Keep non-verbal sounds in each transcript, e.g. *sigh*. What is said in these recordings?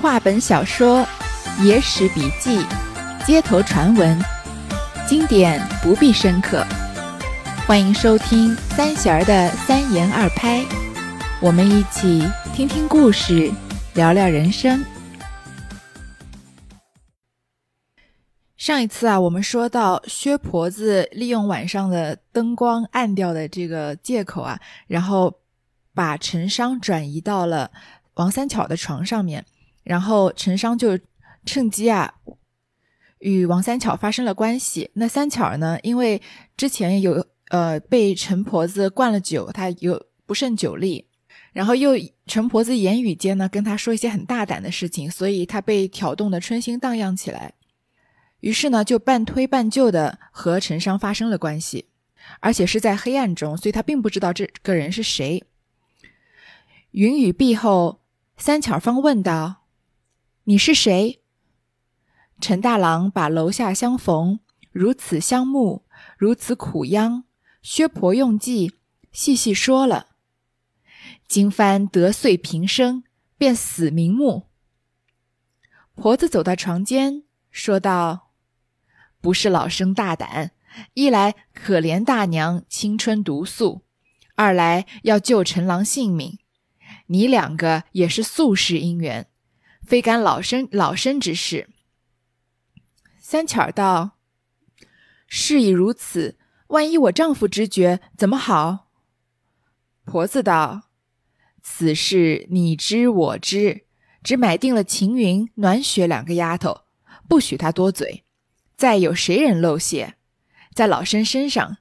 话本小说、野史笔记、街头传闻，经典不必深刻。欢迎收听三弦儿的三言二拍，我们一起听听故事，聊聊人生。上一次啊，我们说到薛婆子利用晚上的灯光暗掉的这个借口啊，然后把陈商转移到了王三巧的床上面，然后陈商就趁机啊与王三巧发生了关系。那三巧呢，因为之前有呃被陈婆子灌了酒，她有不胜酒力，然后又陈婆子言语间呢跟她说一些很大胆的事情，所以她被挑动的春心荡漾起来。于是呢，就半推半就的和陈商发生了关系，而且是在黑暗中，所以他并不知道这个人是谁。云雨毕后，三巧方问道：“你是谁？”陈大郎把楼下相逢，如此相慕，如此苦央，薛婆用计，细细说了。金帆得遂平生，便死瞑目。婆子走到床间，说道。不是老生大胆，一来可怜大娘青春毒素，二来要救陈郎性命。你两个也是宿世姻缘，非干老身老身之事。三巧道：“事已如此，万一我丈夫知觉怎么好？”婆子道：“此事你知我知，只买定了晴云、暖雪两个丫头，不许她多嘴。”再有谁人露馅，在老身身上，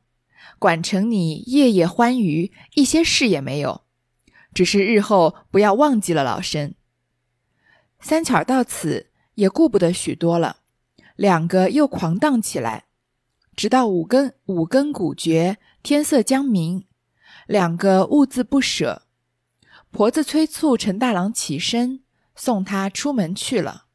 管成你夜夜欢愉，一些事也没有。只是日后不要忘记了老身。三巧到此也顾不得许多了，两个又狂荡起来，直到五更五更鼓绝，天色将明，两个兀自不舍。婆子催促陈大郎起身，送他出门去了。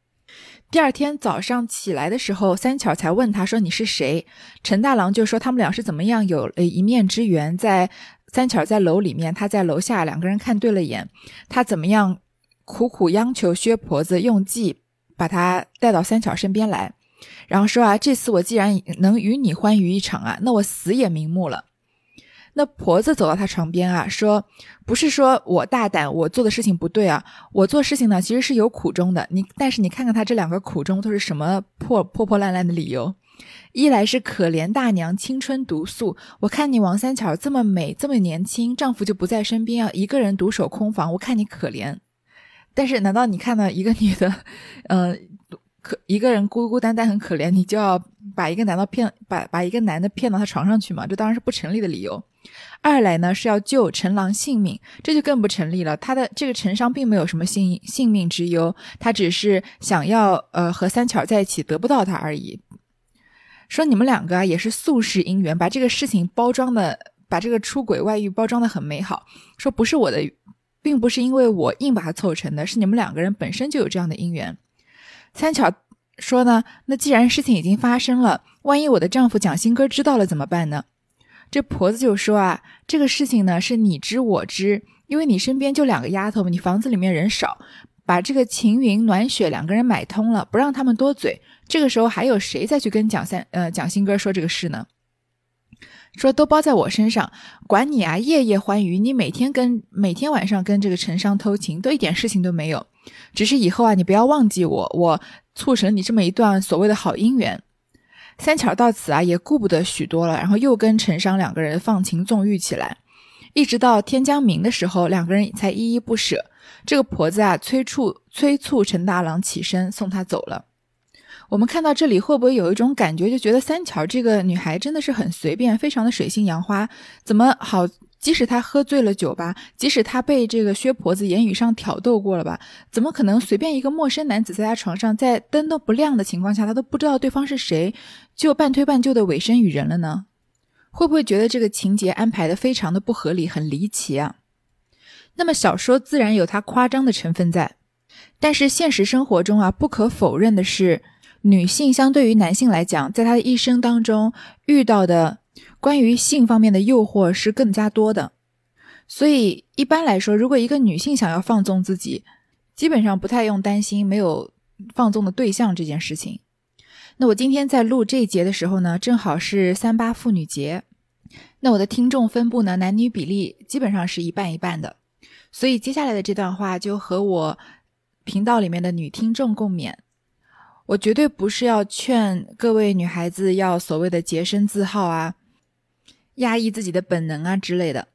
第二天早上起来的时候，三巧才问他说：“你是谁？”陈大郎就说：“他们俩是怎么样有了一面之缘，在三巧在楼里面，他在楼下，两个人看对了眼。他怎么样苦苦央求薛婆子用计把他带到三巧身边来，然后说啊，这次我既然能与你欢愉一场啊，那我死也瞑目了。”那婆子走到他床边啊，说：“不是说我大胆，我做的事情不对啊。我做事情呢，其实是有苦衷的。你但是你看看他这两个苦衷都是什么破破破烂烂的理由？一来是可怜大娘青春毒素，我看你王三巧这么美，这么年轻，丈夫就不在身边，要一个人独守空房，我看你可怜。但是难道你看到一个女的，嗯，*laughs* 可一个人孤孤单单很可怜，你就要把一个男的骗，把把一个男的骗到他床上去吗？这当然是不成立的理由。”二来呢是要救陈郎性命，这就更不成立了。他的这个陈商并没有什么性性命之忧，他只是想要呃和三巧在一起，得不到他而已。说你们两个啊也是宿世姻缘，把这个事情包装的，把这个出轨外遇包装的很美好。说不是我的，并不是因为我硬把它凑成的，是你们两个人本身就有这样的姻缘。三巧说呢，那既然事情已经发生了，万一我的丈夫蒋新根知道了怎么办呢？这婆子就说啊，这个事情呢是你知我知，因为你身边就两个丫头，你房子里面人少，把这个晴云、暖雪两个人买通了，不让他们多嘴。这个时候还有谁再去跟蒋三呃蒋新哥说这个事呢？说都包在我身上，管你啊，夜夜欢愉，你每天跟每天晚上跟这个陈商偷情，都一点事情都没有。只是以后啊，你不要忘记我，我促成你这么一段所谓的好姻缘。三巧到此啊，也顾不得许多了，然后又跟陈商两个人放情纵欲起来，一直到天将明的时候，两个人才依依不舍。这个婆子啊，催促催促陈大郎起身送他走了。我们看到这里，会不会有一种感觉，就觉得三巧这个女孩真的是很随便，非常的水性杨花，怎么好？即使他喝醉了酒吧，即使他被这个薛婆子言语上挑逗过了吧，怎么可能随便一个陌生男子在他床上，在灯都不亮的情况下，他都不知道对方是谁，就半推半就的委身于人了呢？会不会觉得这个情节安排的非常的不合理，很离奇啊？那么小说自然有它夸张的成分在，但是现实生活中啊，不可否认的是，女性相对于男性来讲，在她的一生当中遇到的。关于性方面的诱惑是更加多的，所以一般来说，如果一个女性想要放纵自己，基本上不太用担心没有放纵的对象这件事情。那我今天在录这一节的时候呢，正好是三八妇女节。那我的听众分布呢，男女比例基本上是一半一半的，所以接下来的这段话就和我频道里面的女听众共勉。我绝对不是要劝各位女孩子要所谓的洁身自好啊，压抑自己的本能啊之类的，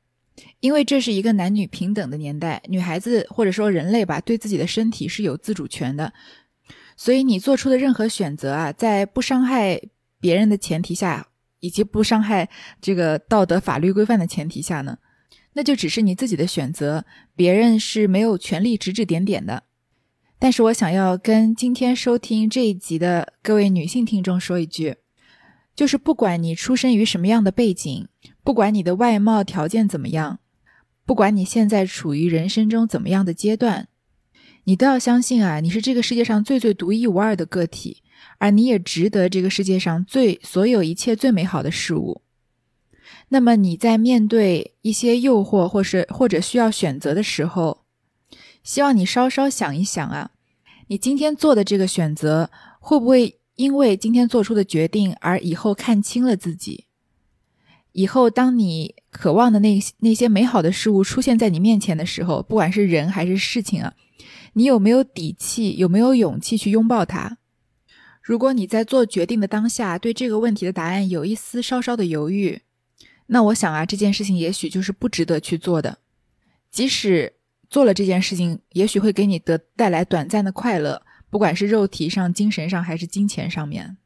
因为这是一个男女平等的年代，女孩子或者说人类吧，对自己的身体是有自主权的。所以你做出的任何选择啊，在不伤害别人的前提下，以及不伤害这个道德法律规范的前提下呢，那就只是你自己的选择，别人是没有权利指指点点的。但是我想要跟今天收听这一集的各位女性听众说一句，就是不管你出生于什么样的背景，不管你的外貌条件怎么样，不管你现在处于人生中怎么样的阶段。你都要相信啊，你是这个世界上最最独一无二的个体，而你也值得这个世界上最所有一切最美好的事物。那么你在面对一些诱惑或是或者需要选择的时候，希望你稍稍想一想啊，你今天做的这个选择会不会因为今天做出的决定而以后看清了自己？以后当你渴望的那那些美好的事物出现在你面前的时候，不管是人还是事情啊。你有没有底气？有没有勇气去拥抱它？如果你在做决定的当下对这个问题的答案有一丝稍稍的犹豫，那我想啊，这件事情也许就是不值得去做的。即使做了这件事情，也许会给你得带来短暂的快乐，不管是肉体上、精神上还是金钱上面。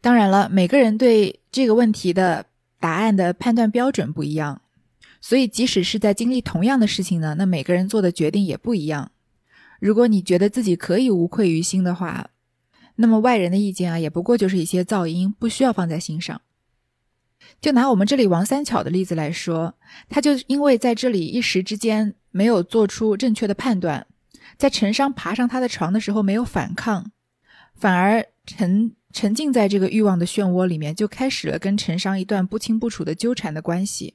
当然了，每个人对这个问题的答案的判断标准不一样，所以即使是在经历同样的事情呢，那每个人做的决定也不一样。如果你觉得自己可以无愧于心的话，那么外人的意见啊，也不过就是一些噪音，不需要放在心上。就拿我们这里王三巧的例子来说，他就因为在这里一时之间没有做出正确的判断，在陈商爬上他的床的时候没有反抗，反而沉沉浸在这个欲望的漩涡里面，就开始了跟陈商一段不清不楚的纠缠的关系。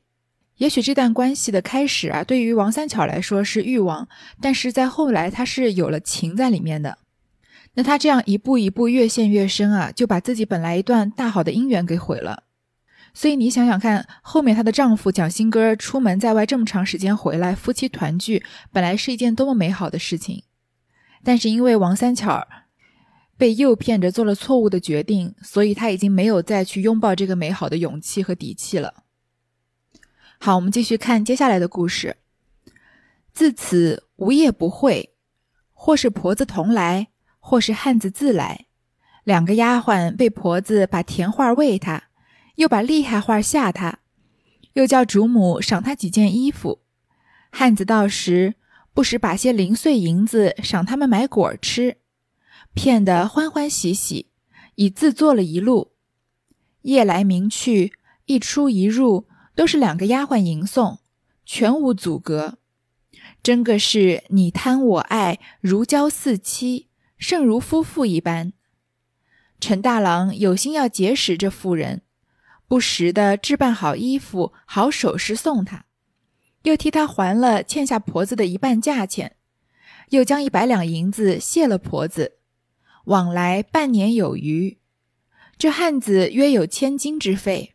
也许这段关系的开始啊，对于王三巧来说是欲望，但是在后来他是有了情在里面的。那他这样一步一步越陷越深啊，就把自己本来一段大好的姻缘给毁了。所以你想想看，后面她的丈夫蒋新歌出门在外这么长时间回来，夫妻团聚本来是一件多么美好的事情，但是因为王三巧被诱骗着做了错误的决定，所以他已经没有再去拥抱这个美好的勇气和底气了。好，我们继续看接下来的故事。自此无夜不会，或是婆子同来，或是汉子自来。两个丫鬟被婆子把甜话喂他，又把厉害话吓他，又叫主母赏他几件衣服。汉子到时不时把些零碎银子赏他们买果吃，骗得欢欢喜喜，已自坐了一路。夜来明去，一出一入。都是两个丫鬟迎送，全无阻隔，真个是你贪我爱，如胶似漆，胜如夫妇一般。陈大郎有心要结识这妇人，不时的置办好衣服、好首饰送她，又替她还了欠下婆子的一半价钱，又将一百两银子谢了婆子，往来半年有余，这汉子约有千金之费。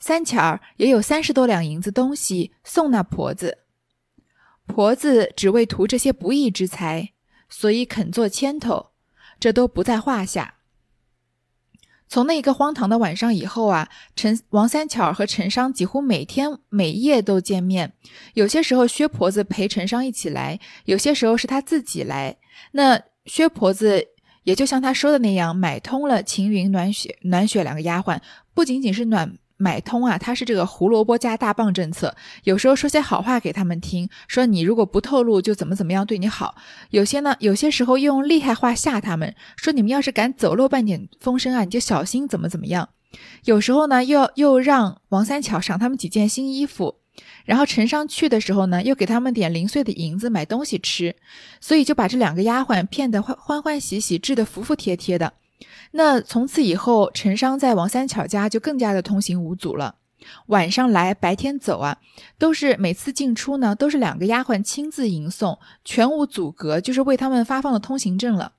三巧儿也有三十多两银子东西送那婆子，婆子只为图这些不义之财，所以肯做牵头，这都不在话下。从那一个荒唐的晚上以后啊，陈王三巧和陈商几乎每天每夜都见面，有些时候薛婆子陪陈商一起来，有些时候是他自己来。那薛婆子也就像她说的那样，买通了秦云、暖雪、暖雪两个丫鬟，不仅仅是暖。买通啊，他是这个胡萝卜加大棒政策。有时候说些好话给他们听，说你如果不透露，就怎么怎么样对你好。有些呢，有些时候又用厉害话吓他们，说你们要是敢走漏半点风声啊，你就小心怎么怎么样。有时候呢，又又让王三巧赏他们几件新衣服，然后陈商去的时候呢，又给他们点零碎的银子买东西吃，所以就把这两个丫鬟骗得欢欢欢喜喜，治得服服帖帖的。那从此以后，陈商在王三巧家就更加的通行无阻了。晚上来，白天走啊，都是每次进出呢，都是两个丫鬟亲自迎送，全无阻隔，就是为他们发放了通行证了。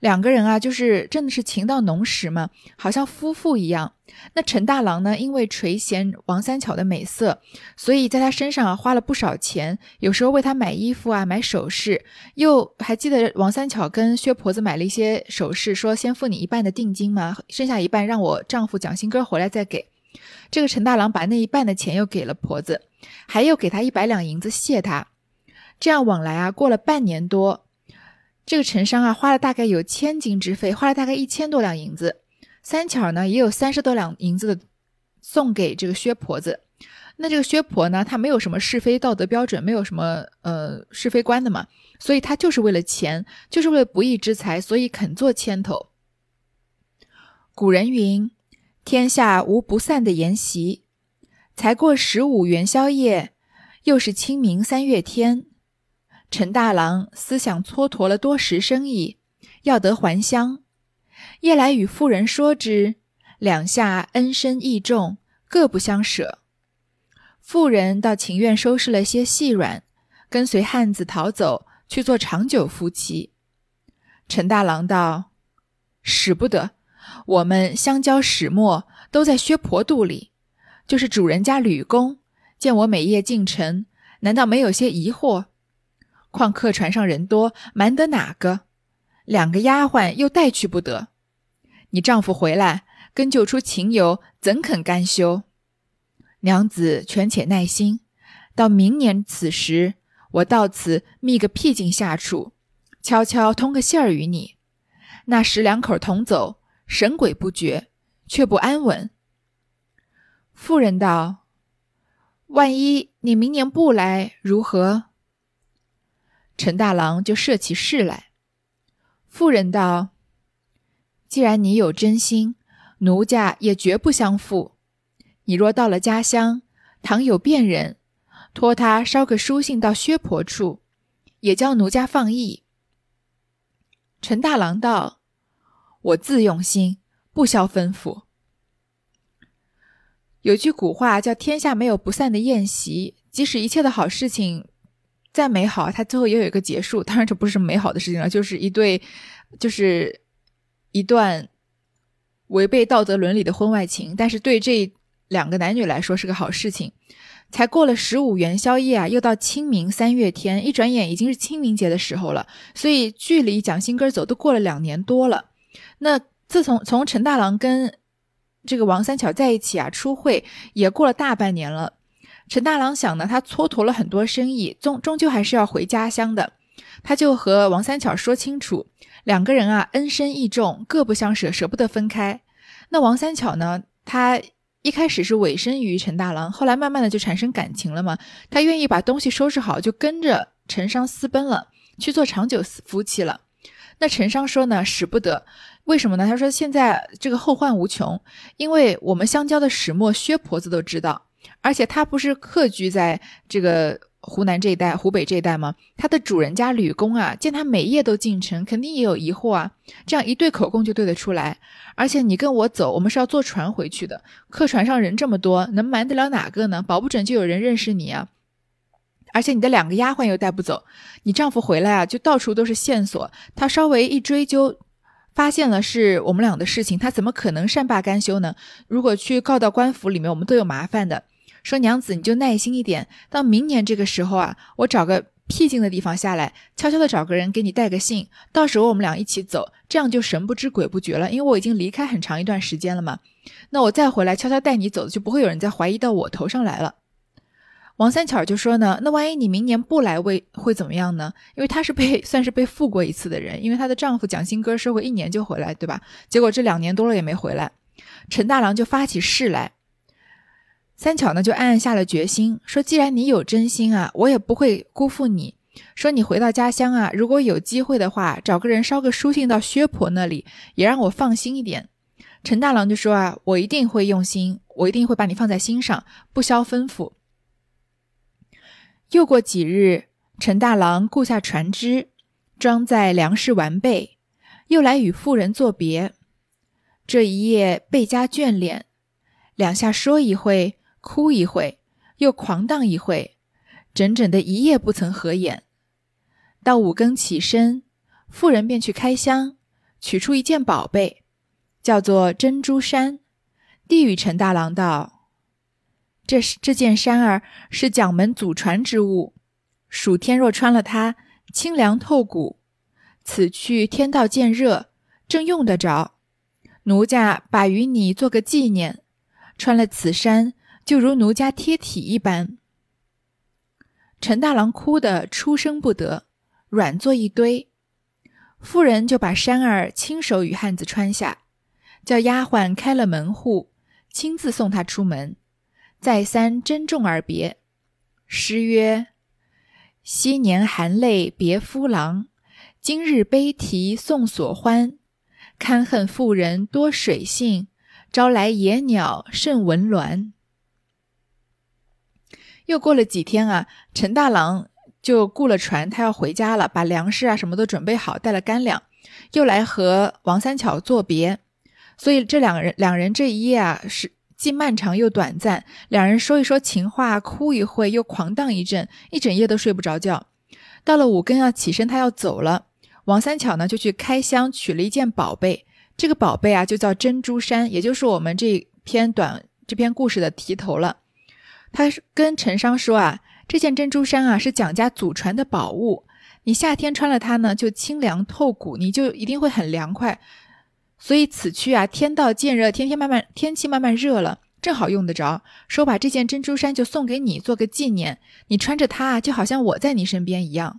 两个人啊，就是真的是情到浓时嘛，好像夫妇一样。那陈大郎呢，因为垂涎王三巧的美色，所以在他身上啊花了不少钱，有时候为他买衣服啊，买首饰。又还记得王三巧跟薛婆子买了一些首饰，说先付你一半的定金嘛，剩下一半让我丈夫蒋新哥回来再给。这个陈大郎把那一半的钱又给了婆子，还又给他一百两银子谢他。这样往来啊，过了半年多。这个陈商啊，花了大概有千金之费，花了大概一千多两银子。三巧呢，也有三十多两银子的送给这个薛婆子。那这个薛婆呢，她没有什么是非道德标准，没有什么呃是非观的嘛，所以她就是为了钱，就是为了不义之财，所以肯做牵头。古人云：“天下无不散的筵席。”才过十五元宵夜，又是清明三月天。陈大郎思想蹉跎了多时生意，要得还乡，夜来与妇人说之，两下恩深义重，各不相舍。妇人倒情愿收拾了些细软，跟随汉子逃走，去做长久夫妻。陈大郎道：“使不得，我们相交始末都在薛婆肚里，就是主人家吕公见我每夜进城，难道没有些疑惑？”况客船上人多，瞒得哪个？两个丫鬟又带去不得。你丈夫回来，跟救出情由，怎肯甘休？娘子全且耐心，到明年此时，我到此觅个僻静下处，悄悄通个信儿与你。那时两口同走，神鬼不觉，却不安稳。妇人道：“万一你明年不来，如何？”陈大郎就设起誓来。妇人道：“既然你有真心，奴家也绝不相负。你若到了家乡，倘有便人，托他捎个书信到薛婆处，也叫奴家放逸。”陈大郎道：“我自用心，不消吩咐。”有句古话叫“天下没有不散的宴席”，即使一切的好事情。再美好，它最后也有一个结束。当然，这不是什么美好的事情了，就是一对，就是一段违背道德伦理的婚外情。但是对这两个男女来说是个好事情。才过了十五元宵夜啊，又到清明三月天，一转眼已经是清明节的时候了。所以距离蒋新根走都过了两年多了。那自从从陈大郎跟这个王三巧在一起啊，初会也过了大半年了。陈大郎想呢，他蹉跎了很多生意，终终究还是要回家乡的。他就和王三巧说清楚，两个人啊恩深义重，各不相舍，舍不得分开。那王三巧呢，他一开始是委身于陈大郎，后来慢慢的就产生感情了嘛。他愿意把东西收拾好，就跟着陈商私奔了，去做长久夫妻了。那陈商说呢，使不得，为什么呢？他说现在这个后患无穷，因为我们相交的始末，薛婆子都知道。而且他不是客居在这个湖南这一带、湖北这一带吗？他的主人家吕公啊，见他每夜都进城，肯定也有疑惑啊。这样一对口供就对得出来。而且你跟我走，我们是要坐船回去的，客船上人这么多，能瞒得了哪个呢？保不准就有人认识你啊。而且你的两个丫鬟又带不走，你丈夫回来啊，就到处都是线索。他稍微一追究，发现了是我们俩的事情，他怎么可能善罢甘休呢？如果去告到官府里面，我们都有麻烦的。说娘子，你就耐心一点，到明年这个时候啊，我找个僻静的地方下来，悄悄的找个人给你带个信，到时候我们俩一起走，这样就神不知鬼不觉了。因为我已经离开很长一段时间了嘛，那我再回来悄悄带你走，就不会有人再怀疑到我头上来了。王三巧就说呢，那万一你明年不来，会会怎么样呢？因为她是被 *laughs* 算是被负过一次的人，因为她的丈夫蒋新哥说过一年就回来，对吧？结果这两年多了也没回来，陈大郎就发起誓来。三巧呢，就暗暗下了决心，说：“既然你有真心啊，我也不会辜负你。说你回到家乡啊，如果有机会的话，找个人捎个书信到薛婆那里，也让我放心一点。”陈大郎就说：“啊，我一定会用心，我一定会把你放在心上，不消吩咐。”又过几日，陈大郎雇下船只，装载粮食完备，又来与妇人作别。这一夜倍加眷恋，两下说一会。哭一会，又狂荡一会，整整的一夜不曾合眼。到五更起身，妇人便去开箱，取出一件宝贝，叫做珍珠衫，递与陈大郎道：“这是这件衫儿是蒋门祖传之物，暑天若穿了它，清凉透骨。此去天道渐热，正用得着。奴家把与你做个纪念。穿了此衫，就如奴家贴体一般。”陈大郎哭得出声不得。软作一堆，妇人就把衫儿亲手与汉子穿下，叫丫鬟开了门户，亲自送他出门，再三珍重而别。诗曰：“昔年含泪别夫郎，今日悲啼送所欢。堪恨妇人多水性，招来野鸟甚闻鸾。”又过了几天啊，陈大郎。就雇了船，他要回家了，把粮食啊什么都准备好，带了干粮，又来和王三巧作别。所以这两个人，两人这一夜啊，是既漫长又短暂。两人说一说情话，哭一会，又狂荡一阵，一整夜都睡不着觉。到了五更要起身，他要走了。王三巧呢，就去开箱取了一件宝贝。这个宝贝啊，就叫珍珠衫，也就是我们这篇短这篇故事的题头了。他跟陈商说啊。这件珍珠衫啊，是蒋家祖传的宝物。你夏天穿了它呢，就清凉透骨，你就一定会很凉快。所以此去啊，天道渐热，天天慢慢天气慢慢热了，正好用得着。说把这件珍珠衫就送给你，做个纪念。你穿着它，就好像我在你身边一样。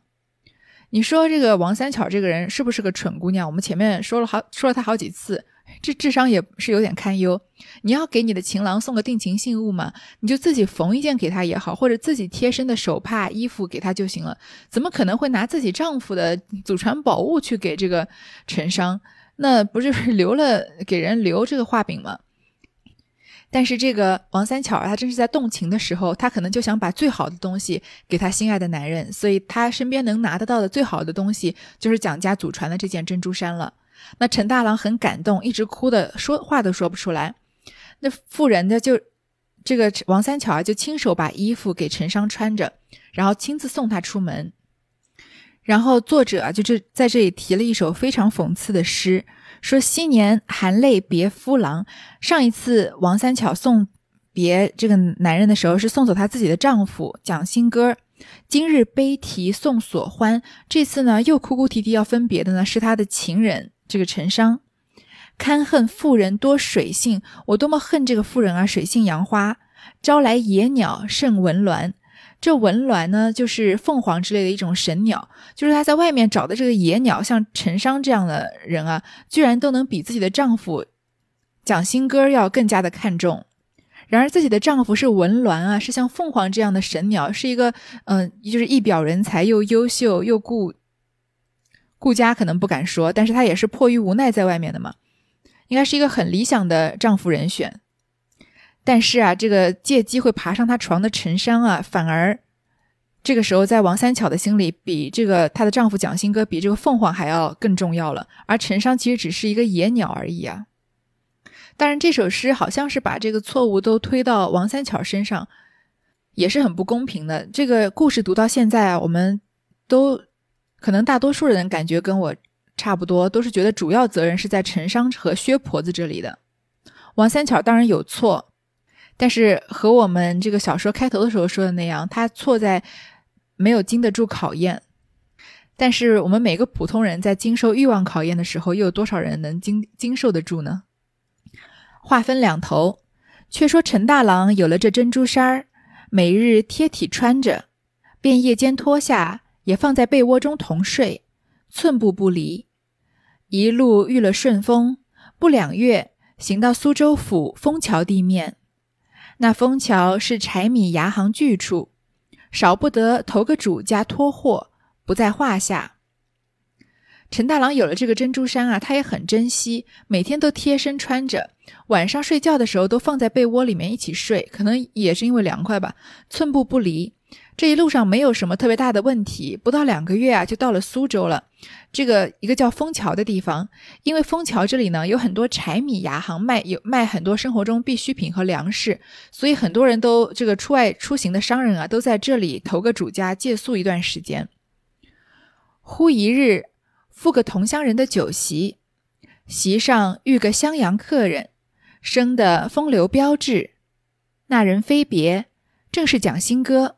你说这个王三巧这个人是不是个蠢姑娘？我们前面说了好说了她好几次。这智商也是有点堪忧。你要给你的情郎送个定情信物嘛，你就自己缝一件给他也好，或者自己贴身的手帕、衣服给他就行了。怎么可能会拿自己丈夫的祖传宝物去给这个陈商？那不就是 *laughs* 留了给人留这个画饼吗？但是这个王三巧啊，她正是在动情的时候，她可能就想把最好的东西给她心爱的男人，所以她身边能拿得到的最好的东西就是蒋家祖传的这件珍珠衫了。那陈大郎很感动，一直哭的说话都说不出来。那妇人呢，就这个王三巧啊，就亲手把衣服给陈商穿着，然后亲自送他出门。然后作者啊，就这在这里提了一首非常讽刺的诗，说：“昔年含泪别夫郎，上一次王三巧送别这个男人的时候，是送走她自己的丈夫蒋新歌。今日悲啼送所欢，这次呢，又哭哭啼啼要分别的呢，是他的情人。”这个陈商，堪恨妇人多水性，我多么恨这个妇人啊！水性杨花，招来野鸟胜文鸾。这文鸾呢，就是凤凰之类的一种神鸟。就是他在外面找的这个野鸟，像陈商这样的人啊，居然都能比自己的丈夫蒋新歌要更加的看重。然而自己的丈夫是文鸾啊，是像凤凰这样的神鸟，是一个嗯，就是一表人才，又优秀又顾。顾家可能不敢说，但是她也是迫于无奈在外面的嘛，应该是一个很理想的丈夫人选。但是啊，这个借机会爬上她床的陈商啊，反而这个时候在王三巧的心里，比这个她的丈夫蒋新歌比这个凤凰还要更重要了。而陈商其实只是一个野鸟而已啊。当然，这首诗好像是把这个错误都推到王三巧身上，也是很不公平的。这个故事读到现在啊，我们都。可能大多数人感觉跟我差不多，都是觉得主要责任是在陈商和薛婆子这里的。王三巧当然有错，但是和我们这个小说开头的时候说的那样，他错在没有经得住考验。但是我们每个普通人在经受欲望考验的时候，又有多少人能经经受得住呢？话分两头，却说陈大郎有了这珍珠衫儿，每日贴体穿着，便夜间脱下。也放在被窝中同睡，寸步不离。一路遇了顺风，不两月，行到苏州府枫桥地面。那枫桥是柴米牙行聚处，少不得投个主家托货，不在话下。陈大郎有了这个珍珠衫啊，他也很珍惜，每天都贴身穿着，晚上睡觉的时候都放在被窝里面一起睡，可能也是因为凉快吧，寸步不离。这一路上没有什么特别大的问题，不到两个月啊，就到了苏州了。这个一个叫枫桥的地方，因为枫桥这里呢有很多柴米牙行卖，有卖很多生活中必需品和粮食，所以很多人都这个出外出行的商人啊，都在这里投个主家借宿一段时间。忽一日，赴个同乡人的酒席，席上遇个襄阳客人，生的风流标致。那人非别，正是蒋新哥。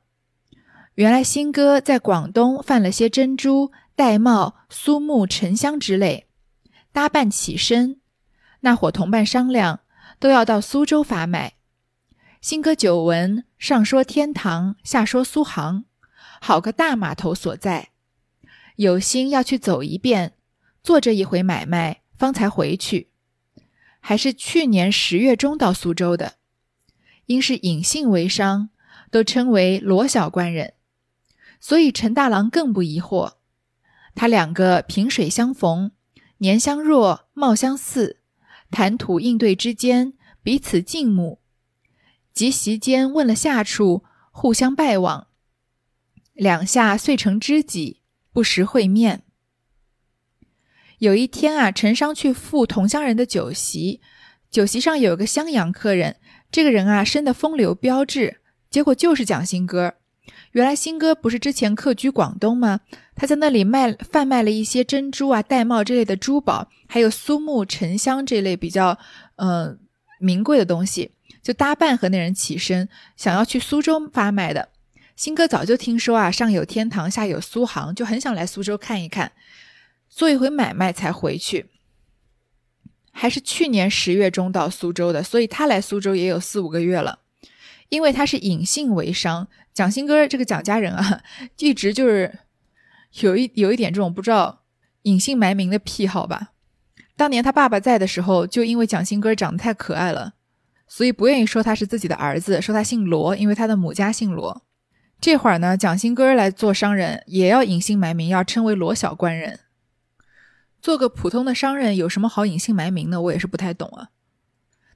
原来新哥在广东贩了些珍珠、玳瑁、苏木、沉香之类，搭伴起身。那伙同伴商量，都要到苏州发卖。新哥久闻，上说天堂，下说苏杭，好个大码头所在。有心要去走一遍，做这一回买卖，方才回去。还是去年十月中到苏州的，因是隐姓为商，都称为罗小官人，所以陈大郎更不疑惑。他两个萍水相逢，年相若，貌相似，谈吐应对之间，彼此敬慕。即席间问了下处，互相拜望，两下遂成知己。不时会面。有一天啊，陈商去赴同乡人的酒席，酒席上有个襄阳客人，这个人啊生的风流标致，结果就是蒋新哥。原来新哥不是之前客居广东吗？他在那里卖贩卖了一些珍珠啊、玳瑁这类的珠宝，还有苏木、沉香这类比较呃名贵的东西，就搭伴和那人起身，想要去苏州发卖的。新哥早就听说啊，上有天堂，下有苏杭，就很想来苏州看一看，做一回买卖才回去。还是去年十月中到苏州的，所以他来苏州也有四五个月了。因为他是隐姓为商，蒋新哥这个蒋家人啊，*laughs* 一直就是有一有一点这种不知道隐姓埋名的癖好吧。当年他爸爸在的时候，就因为蒋新哥长得太可爱了，所以不愿意说他是自己的儿子，说他姓罗，因为他的母家姓罗。这会儿呢，蒋新哥来做商人，也要隐姓埋名，要称为罗小官人。做个普通的商人有什么好隐姓埋名的？我也是不太懂啊。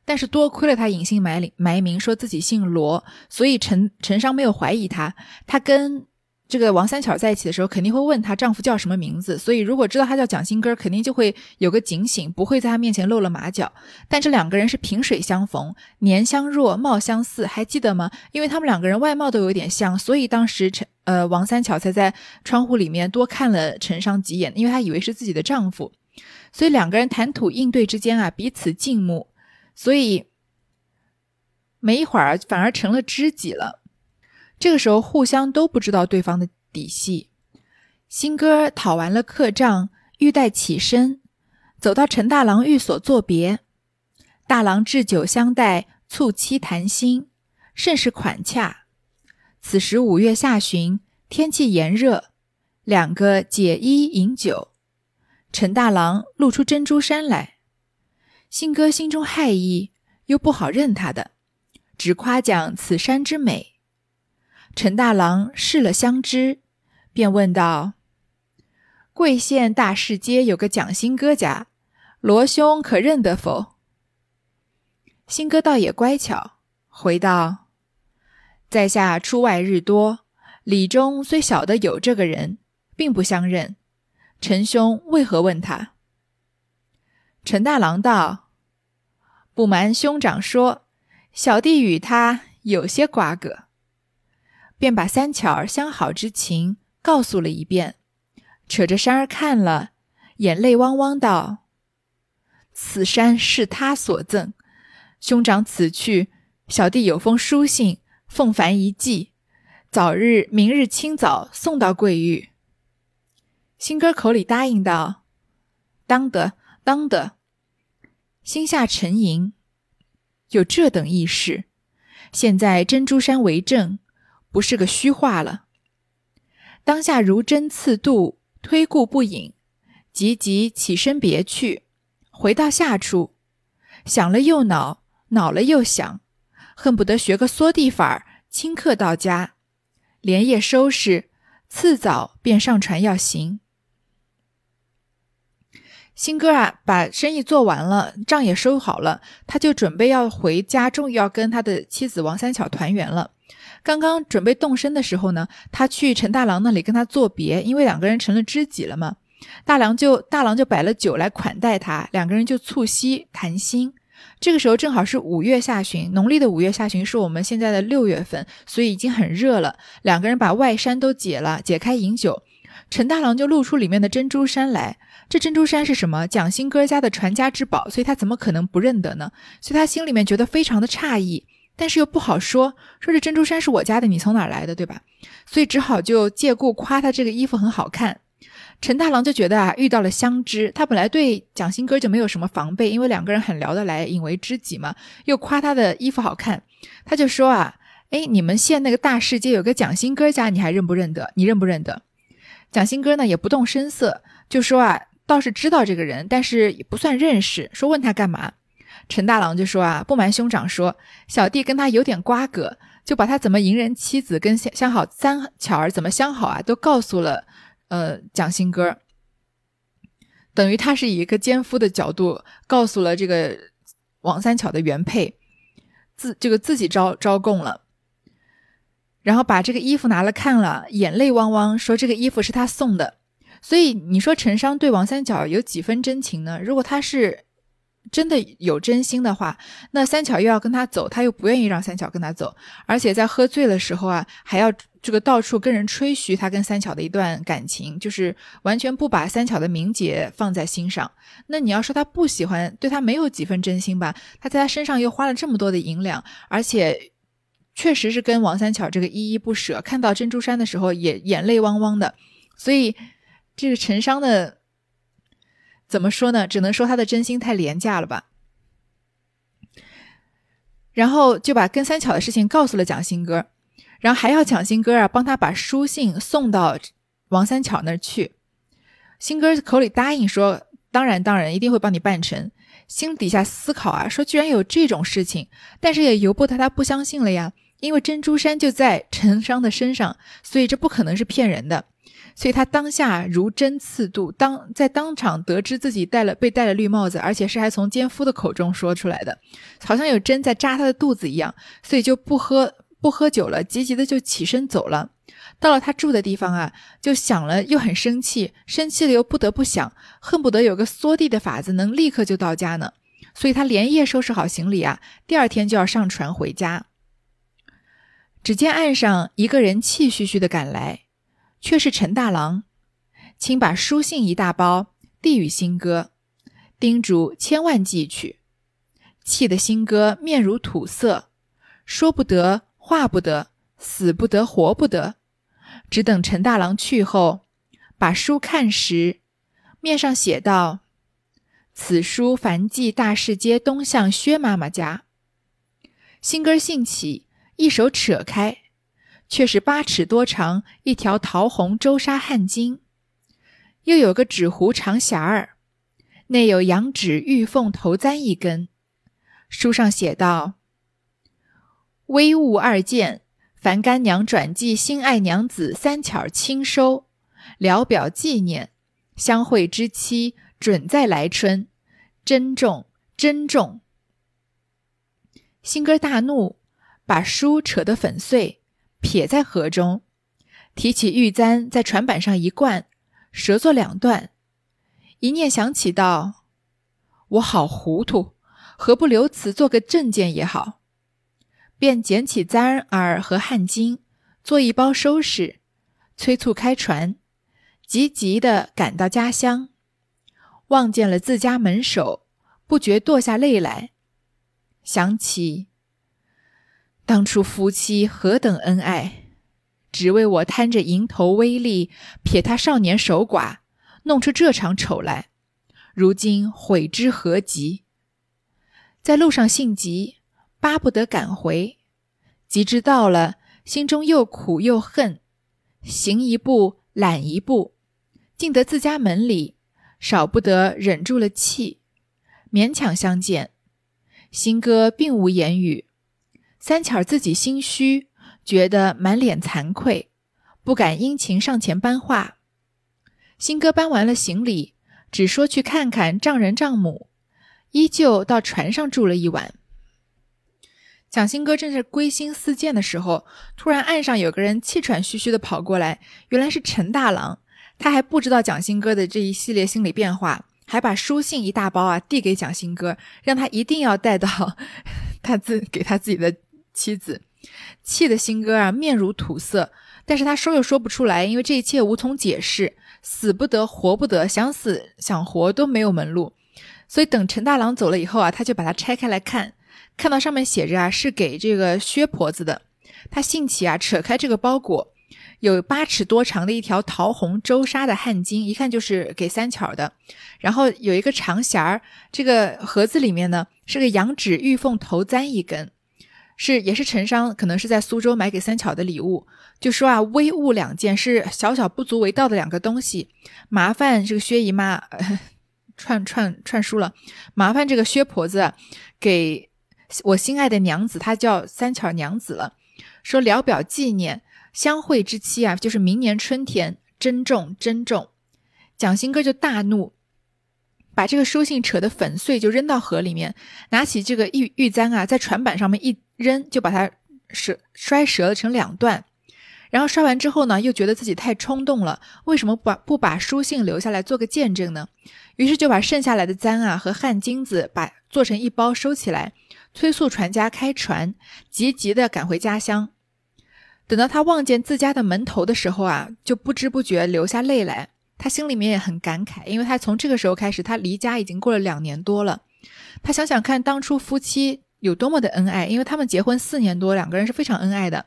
但是多亏了他隐姓埋名埋名，说自己姓罗，所以陈陈商没有怀疑他。他跟。这个王三巧在一起的时候，肯定会问她丈夫叫什么名字，所以如果知道他叫蒋新根，肯定就会有个警醒，不会在他面前露了马脚。但这两个人是萍水相逢，年相若，貌相似，还记得吗？因为他们两个人外貌都有点像，所以当时陈呃王三巧才在窗户里面多看了陈商几眼，因为她以为是自己的丈夫，所以两个人谈吐应对之间啊，彼此敬慕，所以没一会儿反而成了知己了。这个时候，互相都不知道对方的底细。新哥讨完了客账，欲待起身，走到陈大郎寓所作别。大郎置酒相待，促膝谈心，甚是款洽。此时五月下旬，天气炎热，两个解衣饮酒。陈大郎露出珍珠衫来，新哥心中骇意，又不好认他的，只夸奖此山之美。陈大郎试了相知，便问道：“贵县大市街有个蒋新哥家，罗兄可认得否？”新哥倒也乖巧，回道：“在下出外日多，里中虽晓得有这个人，并不相认。陈兄为何问他？”陈大郎道：“不瞒兄长说，小弟与他有些瓜葛。”便把三巧儿相好之情告诉了一遍，扯着山儿看了，眼泪汪汪道：“此山是他所赠，兄长此去，小弟有封书信，奉凡一寄，早日明日清早送到贵玉。”新哥口里答应道：“当得，当得。”心下沉吟，有这等意事，现在珍珠山为证。不是个虚话了。当下如针刺肚，推顾不饮，急急起身别去。回到下处，想了又恼，恼了又想，恨不得学个缩地法儿，顷刻到家，连夜收拾，次早便上船要行。新哥啊，把生意做完了，账也收好了，他就准备要回家，终于要跟他的妻子王三巧团圆了。刚刚准备动身的时候呢，他去陈大郎那里跟他作别，因为两个人成了知己了嘛。大郎就大郎就摆了酒来款待他，两个人就促膝谈心。这个时候正好是五月下旬，农历的五月下旬是我们现在的六月份，所以已经很热了。两个人把外衫都解了，解开饮酒。陈大郎就露出里面的珍珠衫来。这珍珠衫是什么？蒋兴哥家的传家之宝，所以他怎么可能不认得呢？所以他心里面觉得非常的诧异，但是又不好说，说这珍珠衫是我家的，你从哪儿来的，对吧？所以只好就借故夸他这个衣服很好看。陈大郎就觉得啊，遇到了相知，他本来对蒋兴哥就没有什么防备，因为两个人很聊得来，引为知己嘛。又夸他的衣服好看，他就说啊，哎，你们县那个大市街有个蒋兴哥家，你还认不认得？你认不认得？蒋兴哥呢也不动声色，就说啊，倒是知道这个人，但是也不算认识。说问他干嘛？陈大郎就说啊，不瞒兄长说，小弟跟他有点瓜葛，就把他怎么迎人妻子跟相相好三巧儿怎么相好啊，都告诉了。呃，蒋兴哥等于他是以一个奸夫的角度告诉了这个王三巧的原配，自这个自己招招供了，然后把这个衣服拿了看了，眼泪汪汪，说这个衣服是他送的。所以你说陈商对王三巧有几分真情呢？如果他是。真的有真心的话，那三巧又要跟他走，他又不愿意让三巧跟他走，而且在喝醉的时候啊，还要这个到处跟人吹嘘他跟三巧的一段感情，就是完全不把三巧的名节放在心上。那你要说他不喜欢，对他没有几分真心吧？他在他身上又花了这么多的银两，而且确实是跟王三巧这个依依不舍，看到珍珠衫的时候也眼泪汪汪的，所以这个陈商的。怎么说呢？只能说他的真心太廉价了吧。然后就把跟三巧的事情告诉了蒋新哥，然后还要蒋新哥啊帮他把书信送到王三巧那儿去。新哥口里答应说：“当然，当然，一定会帮你办成。”心底下思考啊，说居然有这种事情，但是也由不得他不相信了呀。因为珍珠衫就在陈商的身上，所以这不可能是骗人的。所以他当下如针刺肚，当在当场得知自己戴了被戴了绿帽子，而且是还从奸夫的口中说出来的，好像有针在扎他的肚子一样，所以就不喝不喝酒了，急急的就起身走了。到了他住的地方啊，就想了又很生气，生气了又不得不想，恨不得有个缩地的法子能立刻就到家呢。所以他连夜收拾好行李啊，第二天就要上船回家。只见岸上一个人气吁吁的赶来。却是陈大郎，请把书信一大包递与新哥，叮嘱千万寄去。气得新哥面如土色，说不得，话不得，死不得，活不得，只等陈大郎去后，把书看时，面上写道：“此书凡寄大市街东巷薛妈妈家。”新哥兴起，一手扯开。却是八尺多长一条桃红周纱汗巾，又有个纸糊长匣儿，内有羊脂玉凤头簪一根。书上写道：“微物二件，凡干娘转寄心爱娘子三巧亲收，聊表纪念。相会之期准在来春，珍重珍重。”新哥大怒，把书扯得粉碎。撇在河中，提起玉簪，在船板上一灌，折作两段。一念想起，道：“我好糊涂，何不留此做个证件也好？”便捡起簪儿和汗巾，做一包收拾，催促开船，急急的赶到家乡。望见了自家门首，不觉堕下泪来，想起。当初夫妻何等恩爱，只为我贪着蝇头微利，撇他少年守寡，弄出这场丑来。如今悔之何及？在路上性急，巴不得赶回，及至到了，心中又苦又恨，行一步懒一步，进得自家门里，少不得忍住了气，勉强相见。新哥并无言语。三巧自己心虚，觉得满脸惭愧，不敢殷勤上前搬话。新哥搬完了行李，只说去看看丈人丈母，依旧到船上住了一晚。蒋新哥正是归心似箭的时候，突然岸上有个人气喘吁吁的跑过来，原来是陈大郎。他还不知道蒋新哥的这一系列心理变化，还把书信一大包啊递给蒋新哥，让他一定要带到 *laughs* 他自给他自己的妻子。气的新哥啊面如土色，但是他说又说不出来，因为这一切无从解释，死不得活不得，想死想活都没有门路。所以等陈大郎走了以后啊，他就把它拆开来看。看到上面写着啊，是给这个薛婆子的。他兴起啊，扯开这个包裹，有八尺多长的一条桃红周纱的汗巾，一看就是给三巧的。然后有一个长匣儿，这个盒子里面呢是个羊脂玉凤头簪一根，是也是陈商可能是在苏州买给三巧的礼物。就说啊，微物两件，是小小不足为道的两个东西，麻烦这个薛姨妈 *laughs* 串串串书了，麻烦这个薛婆子给。我心爱的娘子，她叫三巧娘子了。说聊表纪念，相会之期啊，就是明年春天，珍重珍重。蒋新哥就大怒，把这个书信扯得粉碎，就扔到河里面。拿起这个玉玉簪啊，在船板上面一扔，就把它折摔折了成两段。然后摔完之后呢，又觉得自己太冲动了，为什么不把不把书信留下来做个见证呢？于是就把剩下来的簪啊和汗巾子把做成一包收起来。催促船家开船，急急的赶回家乡。等到他望见自家的门头的时候啊，就不知不觉流下泪来。他心里面也很感慨，因为他从这个时候开始，他离家已经过了两年多了。他想想看，当初夫妻有多么的恩爱，因为他们结婚四年多，两个人是非常恩爱的。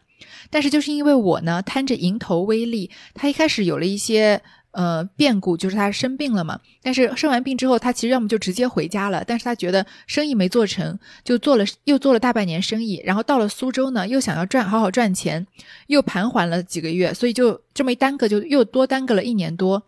但是就是因为我呢，贪着蝇头微利，他一开始有了一些。呃，变故就是他生病了嘛。但是生完病之后，他其实要么就直接回家了。但是他觉得生意没做成，就做了又做了大半年生意。然后到了苏州呢，又想要赚好好赚钱，又盘桓了几个月，所以就这么一耽搁，就又多耽搁了一年多。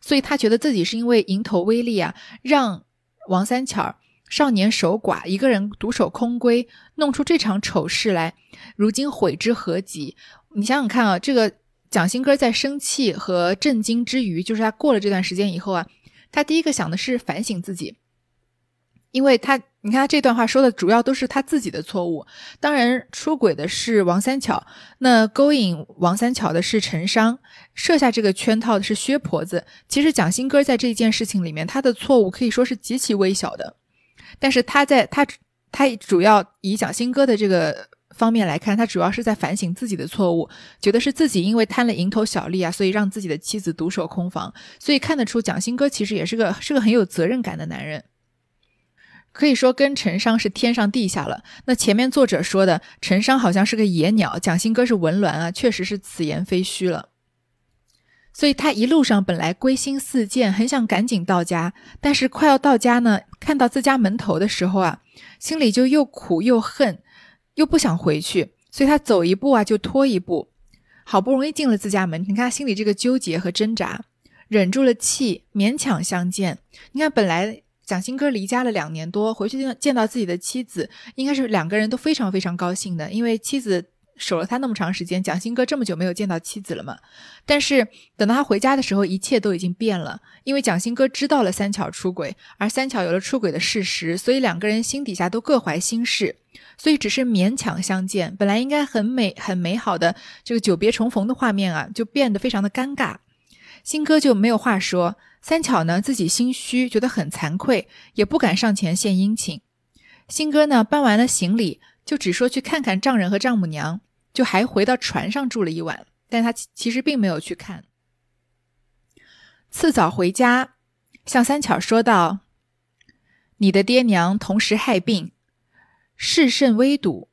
所以他觉得自己是因为蝇头微利啊，让王三巧少年守寡，一个人独守空闺，弄出这场丑事来。如今悔之何及？你想想看啊，这个。蒋新哥在生气和震惊之余，就是他过了这段时间以后啊，他第一个想的是反省自己，因为他你看他这段话说的主要都是他自己的错误。当然，出轨的是王三巧，那勾引王三巧的是陈商，设下这个圈套的是薛婆子。其实蒋新哥在这件事情里面，他的错误可以说是极其微小的，但是他在他他主要以蒋新哥的这个。方面来看，他主要是在反省自己的错误，觉得是自己因为贪了蝇头小利啊，所以让自己的妻子独守空房。所以看得出，蒋新哥其实也是个是个很有责任感的男人，可以说跟陈商是天上地下了。那前面作者说的陈商好像是个野鸟，蒋新哥是文鸾啊，确实是此言非虚了。所以他一路上本来归心似箭，很想赶紧到家，但是快要到家呢，看到自家门头的时候啊，心里就又苦又恨。又不想回去，所以他走一步啊就拖一步，好不容易进了自家门，你看他心里这个纠结和挣扎，忍住了气，勉强相见。你看本来蒋新哥离家了两年多，回去见见到自己的妻子，应该是两个人都非常非常高兴的，因为妻子。守了他那么长时间，蒋新哥这么久没有见到妻子了嘛？但是等到他回家的时候，一切都已经变了，因为蒋新哥知道了三巧出轨，而三巧有了出轨的事实，所以两个人心底下都各怀心事，所以只是勉强相见。本来应该很美、很美好的这个久别重逢的画面啊，就变得非常的尴尬。新哥就没有话说，三巧呢自己心虚，觉得很惭愧，也不敢上前献殷勤。新哥呢搬完了行李，就只说去看看丈人和丈母娘。就还回到船上住了一晚，但他其实并没有去看。次早回家，向三巧说道：“你的爹娘同时害病，事甚危堵。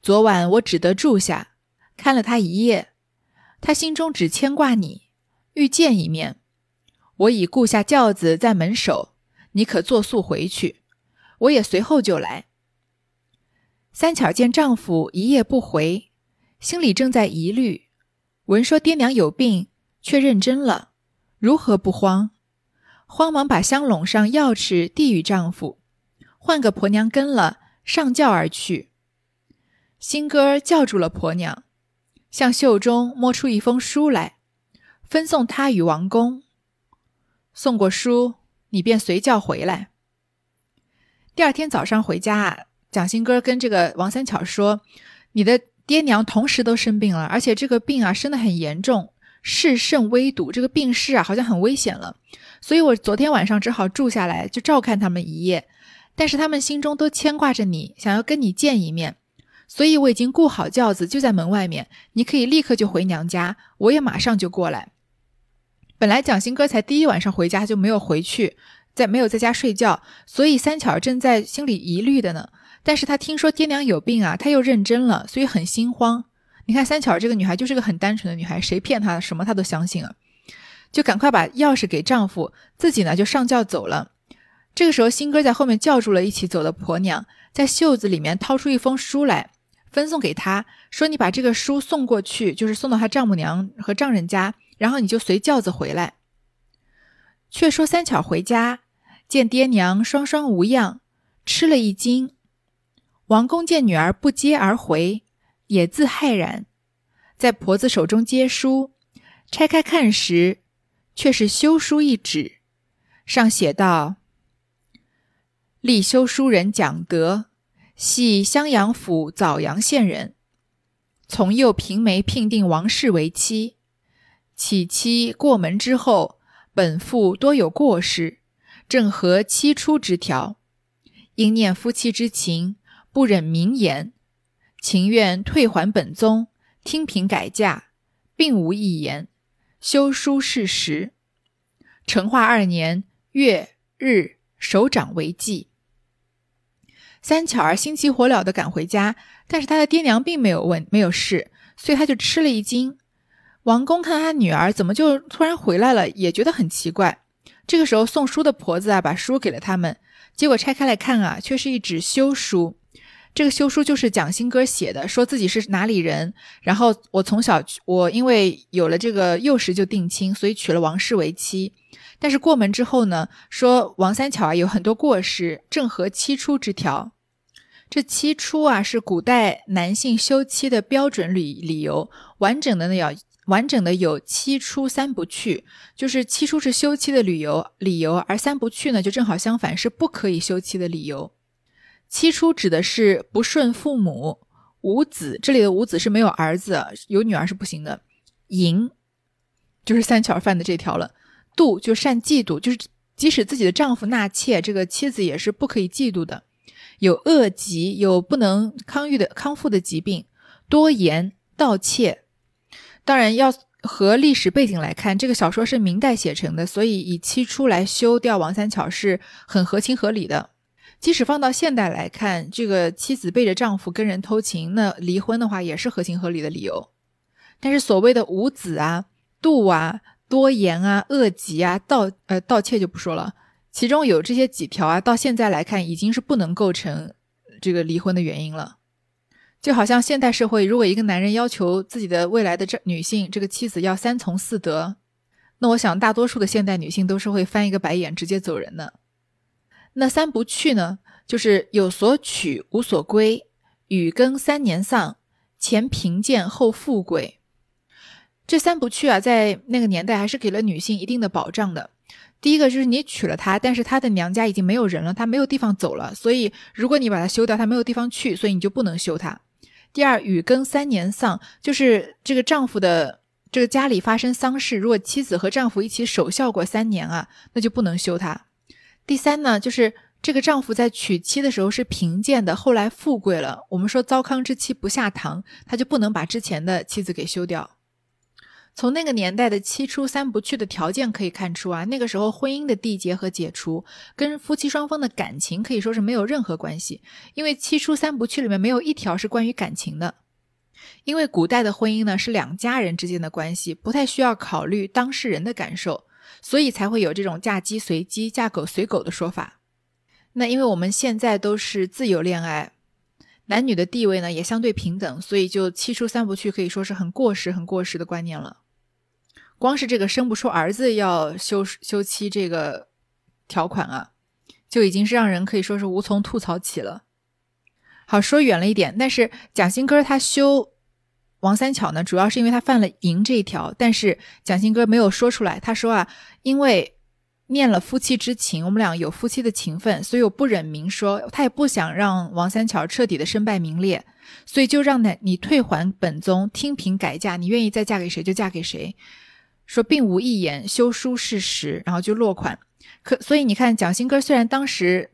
昨晚我只得住下，看了他一夜。他心中只牵挂你，欲见一面。我已雇下轿子在门首，你可坐速回去，我也随后就来。”三巧见丈夫一夜不回。心里正在疑虑，闻说爹娘有病，却认真了，如何不慌？慌忙把香笼上钥匙递与丈夫，换个婆娘跟了，上轿而去。新哥叫住了婆娘，向袖中摸出一封书来，分送他与王公。送过书，你便随轿回来。第二天早上回家。蒋新哥跟这个王三巧说：“你的爹娘同时都生病了，而且这个病啊生得很严重，势甚危笃，这个病势啊好像很危险了。所以我昨天晚上只好住下来，就照看他们一夜。但是他们心中都牵挂着你，想要跟你见一面，所以我已经雇好轿子就在门外面，你可以立刻就回娘家，我也马上就过来。本来蒋新哥才第一晚上回家就没有回去，在没有在家睡觉，所以三巧正在心里疑虑的呢。”但是他听说爹娘有病啊，他又认真了，所以很心慌。你看三巧这个女孩就是个很单纯的女孩，谁骗她什么她都相信啊，就赶快把钥匙给丈夫，自己呢就上轿走了。这个时候，新哥在后面叫住了一起走的婆娘，在袖子里面掏出一封书来，分送给她，说：“你把这个书送过去，就是送到她丈母娘和丈人家，然后你就随轿子回来。”却说三巧回家见爹娘双双无恙，吃了一惊。王公见女儿不接而回，也自骇然，在婆子手中接书，拆开看时，却是休书一纸，上写道：“立修书人蒋德，系襄阳府枣阳县人，从幼平媒聘定王氏为妻，起妻过门之后，本父多有过失，正合妻出之条，应念夫妻之情。”不忍明言，情愿退还本宗，听凭改嫁，并无一言。修书事实。成化二年月日，首长为记。三巧儿心急火燎的赶回家，但是他的爹娘并没有问，没有事，所以他就吃了一惊。王公看他女儿怎么就突然回来了，也觉得很奇怪。这个时候送书的婆子啊，把书给了他们，结果拆开来看啊，却是一纸休书。这个休书就是蒋新哥写的，说自己是哪里人，然后我从小我因为有了这个幼时就定亲，所以娶了王氏为妻。但是过门之后呢，说王三巧啊有很多过失，正合七出之条。这七出啊是古代男性休妻的标准理理由，完整的呢要完整的有七出三不去，就是七出是休妻的理由理由，而三不去呢就正好相反，是不可以休妻的理由。七出指的是不顺父母，无子。这里的无子是没有儿子，有女儿是不行的。淫就是三巧犯的这条了。妒就善嫉妒，就是即使自己的丈夫纳妾，这个妻子也是不可以嫉妒的。有恶疾，有不能康愈的康复的疾病。多言盗窃，当然要和历史背景来看，这个小说是明代写成的，所以以七出来休掉王三巧是很合情合理的。即使放到现代来看，这个妻子背着丈夫跟人偷情，那离婚的话也是合情合理的理由。但是所谓的无子啊、妒啊、多言啊、恶疾啊、盗呃盗窃就不说了，其中有这些几条啊，到现在来看已经是不能构成这个离婚的原因了。就好像现代社会，如果一个男人要求自己的未来的这女性这个妻子要三从四德，那我想大多数的现代女性都是会翻一个白眼，直接走人的。那三不去呢？就是有所取，无所归。与更三年丧，前贫贱后富贵。这三不去啊，在那个年代还是给了女性一定的保障的。第一个就是你娶了她，但是她的娘家已经没有人了，她没有地方走了，所以如果你把她休掉，她没有地方去，所以你就不能休她。第二，与更三年丧，就是这个丈夫的这个家里发生丧事，如果妻子和丈夫一起守孝过三年啊，那就不能休她。第三呢，就是这个丈夫在娶妻的时候是贫贱的，后来富贵了。我们说糟糠之妻不下堂，他就不能把之前的妻子给休掉。从那个年代的七出三不去的条件可以看出啊，那个时候婚姻的缔结和解除跟夫妻双方的感情可以说是没有任何关系，因为七出三不去里面没有一条是关于感情的。因为古代的婚姻呢是两家人之间的关系，不太需要考虑当事人的感受。所以才会有这种嫁鸡随鸡、嫁狗随狗的说法。那因为我们现在都是自由恋爱，男女的地位呢也相对平等，所以就七出三不去可以说是很过时、很过时的观念了。光是这个生不出儿子要休休妻这个条款啊，就已经是让人可以说是无从吐槽起了。好，说远了一点，但是蒋新哥他休。王三巧呢，主要是因为他犯了淫这一条，但是蒋新哥没有说出来。他说啊，因为念了夫妻之情，我们俩有夫妻的情分，所以我不忍明说，他也不想让王三巧彻底的身败名裂，所以就让他你退还本宗，听凭改嫁，你愿意再嫁给谁就嫁给谁，说并无一言，休书事实，然后就落款。可所以你看，蒋新歌虽然当时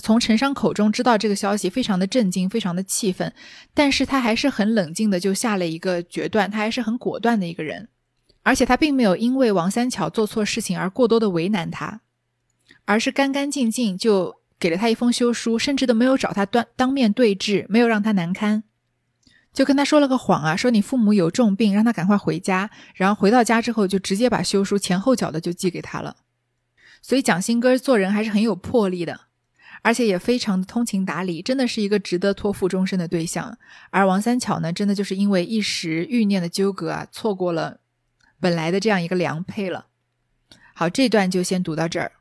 从陈商口中知道这个消息，非常的震惊，非常的气愤，但是他还是很冷静的就下了一个决断，他还是很果断的一个人。而且他并没有因为王三巧做错事情而过多的为难他，而是干干净净就给了他一封休书，甚至都没有找他当当面对质，没有让他难堪，就跟他说了个谎啊，说你父母有重病，让他赶快回家。然后回到家之后，就直接把休书前后脚的就寄给他了。所以蒋新歌做人还是很有魄力的，而且也非常的通情达理，真的是一个值得托付终身的对象。而王三巧呢，真的就是因为一时欲念的纠葛啊，错过了。本来的这样一个良配了。好，这段就先读到这儿。